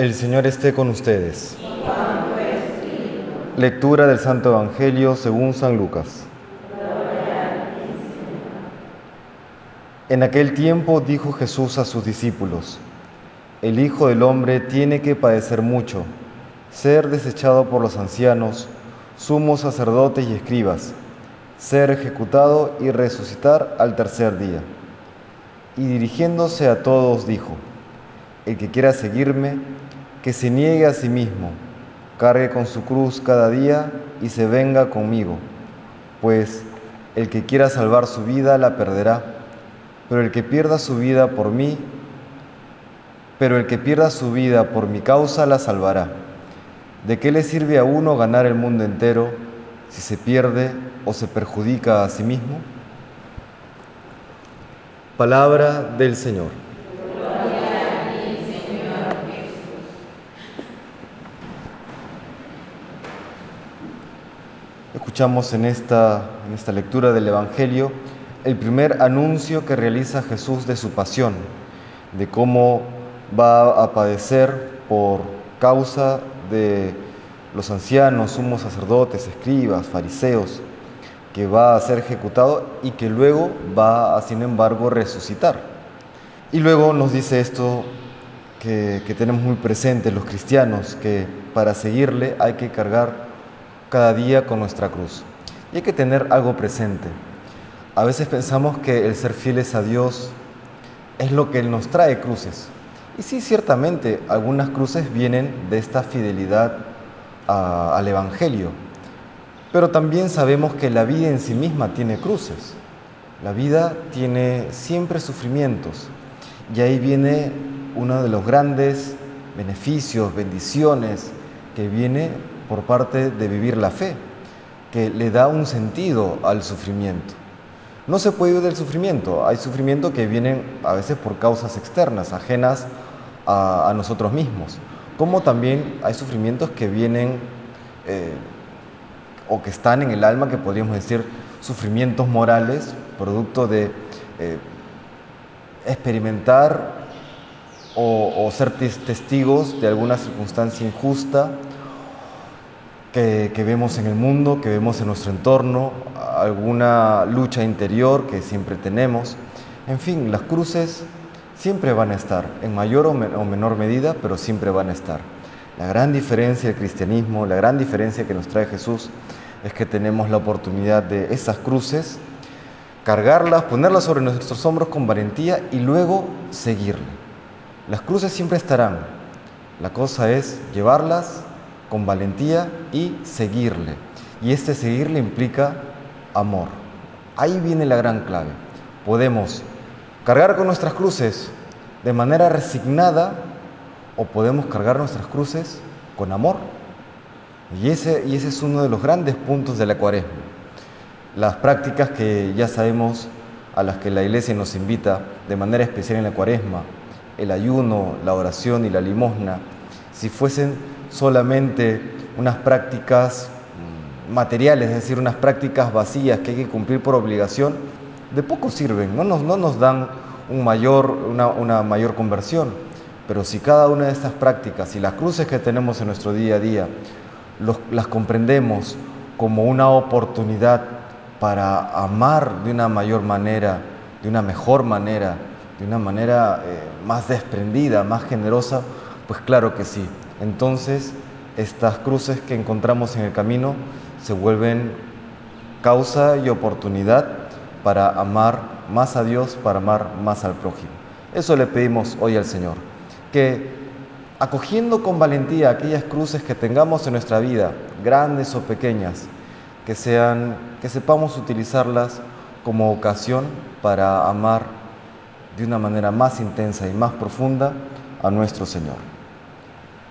El Señor esté con ustedes. Lectura del Santo Evangelio según San Lucas. En aquel tiempo dijo Jesús a sus discípulos, el Hijo del Hombre tiene que padecer mucho, ser desechado por los ancianos, sumos sacerdotes y escribas, ser ejecutado y resucitar al tercer día. Y dirigiéndose a todos dijo, el que quiera seguirme, que se niegue a sí mismo, cargue con su cruz cada día y se venga conmigo, pues el que quiera salvar su vida la perderá, pero el que pierda su vida por mí, pero el que pierda su vida por mi causa la salvará. ¿De qué le sirve a uno ganar el mundo entero si se pierde o se perjudica a sí mismo? Palabra del Señor. Escuchamos en esta, en esta lectura del Evangelio el primer anuncio que realiza Jesús de su pasión, de cómo va a padecer por causa de los ancianos, sumos sacerdotes, escribas, fariseos, que va a ser ejecutado y que luego va a, sin embargo, resucitar. Y luego nos dice esto que, que tenemos muy presente los cristianos, que para seguirle hay que cargar cada día con nuestra cruz. Y hay que tener algo presente. A veces pensamos que el ser fieles a Dios es lo que nos trae cruces. Y sí, ciertamente, algunas cruces vienen de esta fidelidad al Evangelio. Pero también sabemos que la vida en sí misma tiene cruces. La vida tiene siempre sufrimientos. Y ahí viene uno de los grandes beneficios, bendiciones que viene por parte de vivir la fe, que le da un sentido al sufrimiento. No se puede huir del sufrimiento, hay sufrimiento que vienen a veces por causas externas, ajenas a, nosotros mismos, como también hay sufrimientos que vienen eh, o que están en el alma, que podríamos decir sufrimientos morales, producto de eh, experimentar o, o ser testigos de alguna circunstancia injusta que, vemos en el mundo, que vemos en nuestro entorno, alguna lucha interior que siempre tenemos. En fin, las cruces siempre van a estar, en mayor o, o menor medida, pero siempre van a estar. La gran diferencia del cristianismo, la gran diferencia que nos trae Jesús, es que tenemos la oportunidad de esas cruces, cargarlas, ponerlas sobre nuestros hombros con valentía y luego seguirle. Las cruces siempre estarán. La cosa es llevarlas con valentía y seguirle. Y este seguirle implica amor. Ahí viene la gran clave. Podemos cargar con nuestras cruces de manera resignada o podemos cargar nuestras cruces con amor. Y ese, y ese es uno de los grandes puntos de la cuaresma. Las prácticas que ya sabemos a las que la iglesia nos invita de manera especial en la cuaresma, el ayuno, la oración y la limosna, si fuesen solamente unas prácticas materiales, es decir, unas prácticas vacías que hay que cumplir por obligación, de poco sirven, no nos, no nos dan una, mayor conversión. Pero si cada una de estas prácticas y las cruces que tenemos en nuestro día a día las comprendemos como una oportunidad para amar de una mayor manera, de una mejor manera, de una manera eh, más desprendida, más generosa, pues claro que sí. Entonces, estas cruces que encontramos en el camino se vuelven causa y oportunidad para amar más a Dios, para amar más al prójimo. Eso le pedimos hoy al Señor, que acogiendo con valentía aquellas cruces que tengamos en nuestra vida, grandes o pequeñas, que sean que sepamos utilizarlas como ocasión para amar de una manera más intensa y más profunda a nuestro Señor.